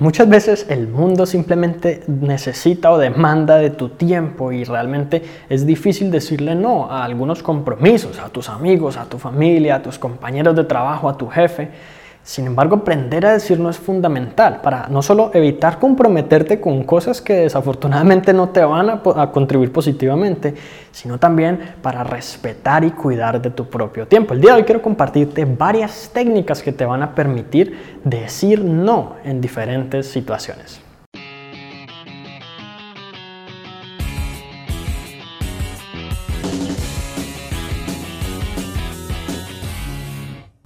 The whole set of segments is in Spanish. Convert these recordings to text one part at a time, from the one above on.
Muchas veces el mundo simplemente necesita o demanda de tu tiempo y realmente es difícil decirle no a algunos compromisos, a tus amigos, a tu familia, a tus compañeros de trabajo, a tu jefe. Sin embargo, aprender a decir no es fundamental para no solo evitar comprometerte con cosas que desafortunadamente no te van a, contribuir positivamente, sino también para respetar y cuidar de tu propio tiempo. El día de hoy quiero compartirte varias técnicas que te van a permitir decir no en diferentes situaciones.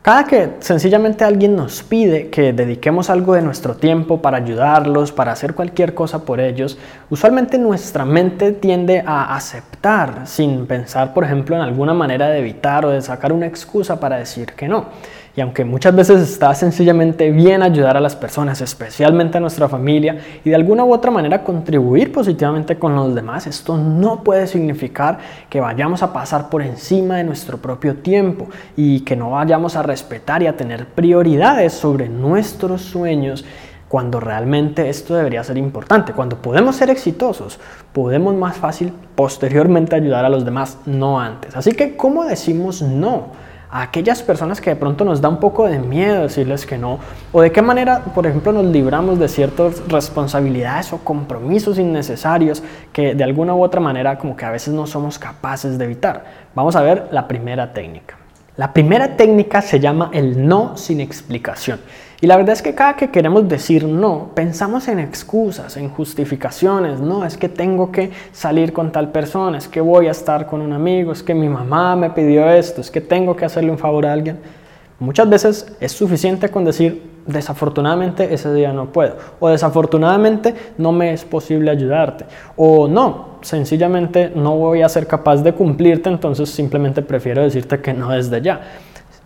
Cada que sencillamente alguien nos pide que dediquemos algo de nuestro tiempo para ayudarlos, para hacer cualquier cosa por ellos, usualmente nuestra mente tiende a aceptar sin pensar, por ejemplo, en alguna manera de evitar o de sacar una excusa para decir que no. Y aunque muchas veces está sencillamente bien ayudar a las personas, especialmente a nuestra familia, y de alguna u otra manera contribuir positivamente con los demás, esto no puede significar que vayamos a pasar por encima de nuestro propio tiempo y que no vayamos a respetar y a tener prioridades sobre nuestros sueños cuando realmente esto debería ser importante. Cuando podemos ser exitosos, podemos más fácil posteriormente ayudar a los demás, no antes. Así que, ¿cómo decimos no? A aquellas personas que de pronto nos da un poco de miedo decirles que no, o de qué manera, por ejemplo, nos libramos de ciertas responsabilidades o compromisos innecesarios que de alguna u otra manera como que a veces no somos capaces de evitar. Vamos a ver la primera técnica. La primera técnica se llama el no sin explicación. Y la verdad es que cada que queremos decir no, pensamos en excusas, en justificaciones. No, es que tengo que salir con tal persona, es que voy a estar con un amigo, es que mi mamá me pidió esto, es que tengo que hacerle un favor a alguien. Muchas veces es suficiente con decir, desafortunadamente ese día no puedo, o desafortunadamente no me es posible ayudarte, o no, sencillamente no voy a ser capaz de cumplirte, entonces simplemente prefiero decirte que no desde ya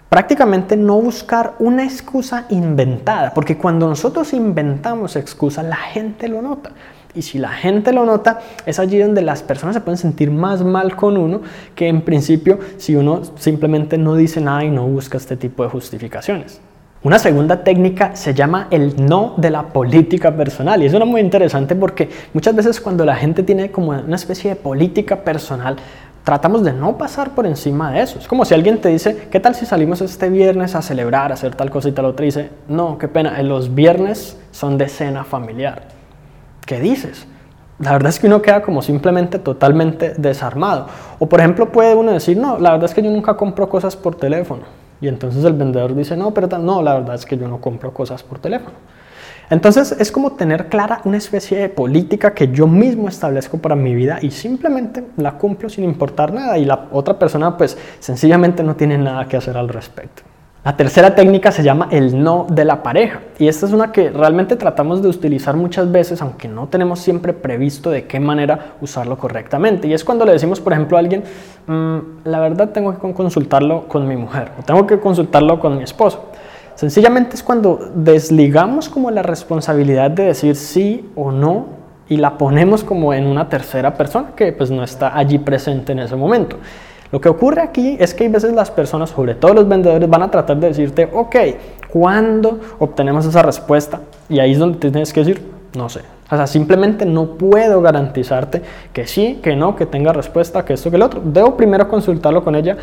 prácticamente no buscar una excusa inventada, porque cuando nosotros inventamos excusas, la gente lo nota. Y si la gente lo nota, es allí donde las personas se pueden sentir más mal con uno que en principio si uno simplemente no dice nada y no busca este tipo de justificaciones. Una segunda técnica se llama el no de la política personal y es una muy interesante porque muchas veces cuando la gente tiene como una especie de política personal, tratamos de no pasar por encima de eso. Es como si alguien te dice, ¿qué tal si salimos este viernes a celebrar, a hacer tal cosa y tal otra? Y dice, no, qué pena, los viernes son de cena familiar. ¿Qué dices? La verdad es que uno queda como simplemente totalmente desarmado. O por ejemplo puede uno decir, no, la verdad es que yo nunca compro cosas por teléfono. Y entonces el vendedor dice, no, pero no, la verdad es que yo no compro cosas por teléfono. Entonces es como tener clara una especie de política que yo mismo establezco para mi vida y simplemente la cumplo sin importar nada y la otra persona pues sencillamente no tiene nada que hacer al respecto. La tercera técnica se llama el no de la pareja y esta es una que realmente tratamos de utilizar muchas veces aunque no tenemos siempre previsto de qué manera usarlo correctamente y es cuando le decimos por ejemplo a alguien mm, la verdad tengo que consultarlo con mi mujer o tengo que consultarlo con mi esposo Sencillamente es cuando desligamos como la responsabilidad de decir sí o no y la ponemos como en una tercera persona que pues no está allí presente en ese momento. Lo que ocurre aquí es que hay veces las personas, sobre todo los vendedores, van a tratar de decirte, ok, ¿cuándo obtenemos esa respuesta? Y ahí es donde tienes que decir, no sé. O sea, simplemente no puedo garantizarte que sí, que no, que tenga respuesta, que esto, que el otro. Debo primero consultarlo con ella.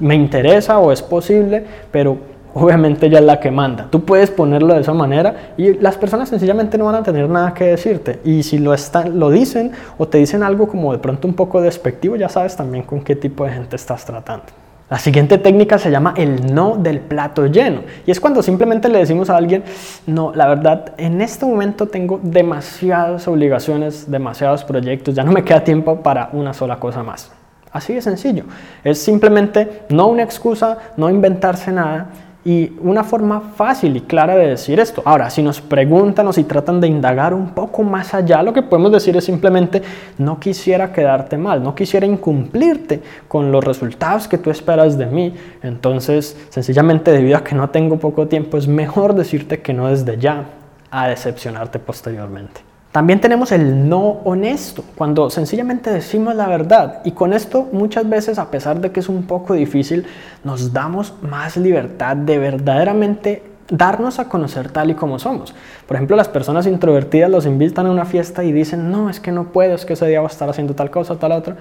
Me interesa o es posible, pero obviamente ella es la que manda. Tú puedes ponerlo de esa manera y las personas sencillamente no van a tener nada que decirte. Y si lo, están, lo dicen o te dicen algo como de pronto un poco despectivo, ya sabes también con qué tipo de gente estás tratando. La siguiente técnica se llama el no del plato lleno. Y es cuando simplemente le decimos a alguien, no, la verdad, en este momento tengo demasiadas obligaciones, demasiados proyectos, ya no me queda tiempo para una sola cosa más. Así de sencillo. Es simplemente no una excusa, no inventarse nada y una forma fácil y clara de decir esto. Ahora, si nos preguntan o si tratan de indagar un poco más allá, lo que podemos decir es simplemente, no quisiera quedarte mal, no quisiera incumplirte con los resultados que tú esperas de mí. Entonces, sencillamente debido a que no tengo poco tiempo, es mejor decirte que no desde ya a decepcionarte posteriormente. También tenemos el no honesto, cuando sencillamente decimos la verdad. Y con esto muchas veces, a pesar de que es un poco difícil, nos damos más libertad de verdaderamente darnos a conocer tal y como somos. Por ejemplo, las personas introvertidas los invitan a una fiesta y dicen, no, es que no puedo, es que ese día voy a estar haciendo tal cosa, tal otra.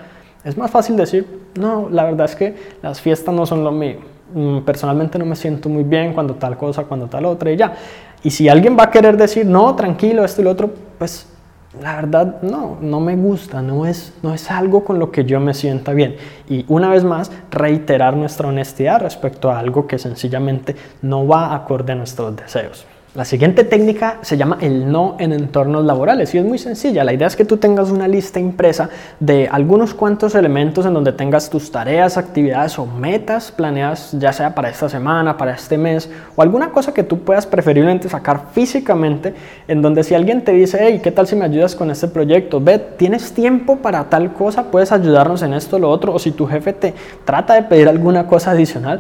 Es más fácil decir, no, la verdad es que las fiestas no son lo mío. Mm, personalmente no me siento muy bien cuando tal cosa, cuando tal otra y ya. Y si alguien va a querer decir, no, tranquilo, esto y lo otro, pues la verdad no, no me gusta, no es, no es algo con lo que yo me sienta bien. Y una vez más, reiterar nuestra honestidad respecto a algo que sencillamente no va acorde a nuestros deseos. La siguiente técnica se llama el no en entornos laborales y es muy sencilla. La idea es que tú tengas una lista impresa de algunos cuantos elementos en donde tengas tus tareas, actividades o metas planeadas ya sea para esta semana, para este mes o alguna cosa que tú puedas preferiblemente sacar físicamente en donde si alguien te dice, hey, ¿qué tal si me ayudas con este proyecto? Ve, ¿tienes tiempo para tal cosa? ¿Puedes ayudarnos en esto o lo otro? O si tu jefe te trata de pedir alguna cosa adicional,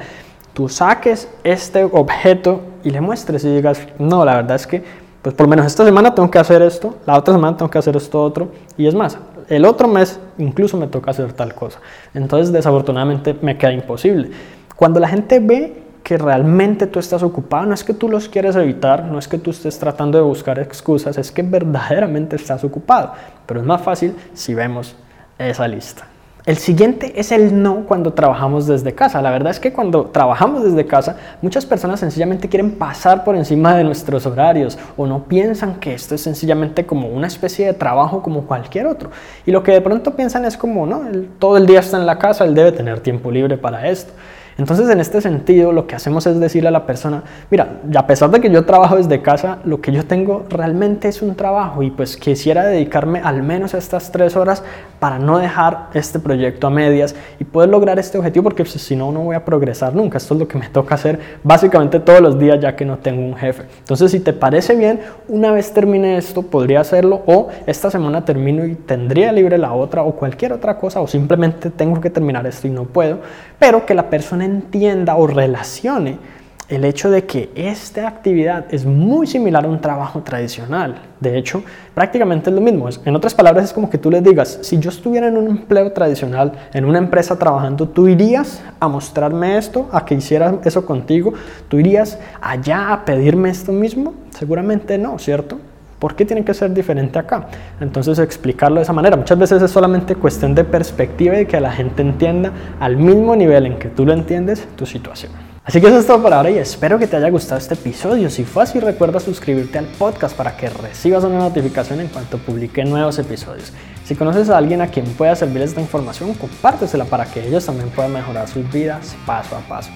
tú saques este objeto y le muestres y digas, no, la verdad es que, pues por lo menos esta semana tengo que hacer esto, la otra semana tengo que hacer esto otro, y es más, el otro mes incluso me toca hacer tal cosa. Entonces, desafortunadamente, me queda imposible. Cuando la gente ve que realmente tú estás ocupado, no es que tú los quieres evitar, no es que tú estés tratando de buscar excusas, es que verdaderamente estás ocupado. Pero es más fácil si vemos esa lista. El siguiente es el no cuando trabajamos desde casa. La verdad es que cuando trabajamos desde casa, muchas personas sencillamente quieren pasar por encima de nuestros horarios o no piensan que esto es sencillamente como una especie de trabajo como cualquier otro. Y lo que de pronto piensan es como, no, todo el día está en la casa, él debe tener tiempo libre para esto. Entonces, en este sentido, lo que hacemos es decirle a la persona, mira, a pesar de que yo trabajo desde casa, lo que yo tengo realmente es un trabajo y pues quisiera dedicarme al menos estas tres horas para no dejar este proyecto a medias y poder lograr este objetivo porque pues, si no, no voy a progresar nunca. Esto es lo que me toca hacer básicamente todos los días ya que no tengo un jefe. Entonces, si te parece bien, una vez termine esto, podría hacerlo o esta semana termino y tendría libre la otra o cualquier otra cosa o simplemente tengo que terminar esto y no puedo, pero que la persona entienda o relacione el hecho de que esta actividad es muy similar a un trabajo tradicional. De hecho, prácticamente es lo mismo. En otras palabras, es como que tú les digas, si yo estuviera en un empleo tradicional, en una empresa trabajando, ¿tú irías a mostrarme esto, a que hiciera eso contigo? ¿Tú irías allá a pedirme esto mismo? Seguramente no, ¿cierto? ¿Por qué tiene que ser diferente acá? Entonces explicarlo de esa manera. Muchas veces es solamente cuestión de perspectiva y que la gente entienda al mismo nivel en que tú lo entiendes tu situación. Así que eso es todo por ahora y espero que te haya gustado este episodio. Si fue así, recuerda suscribirte al podcast para que recibas una notificación en cuanto publique nuevos episodios. Si conoces a alguien a quien pueda servir esta información, compártesela para que ellos también puedan mejorar sus vidas paso a paso.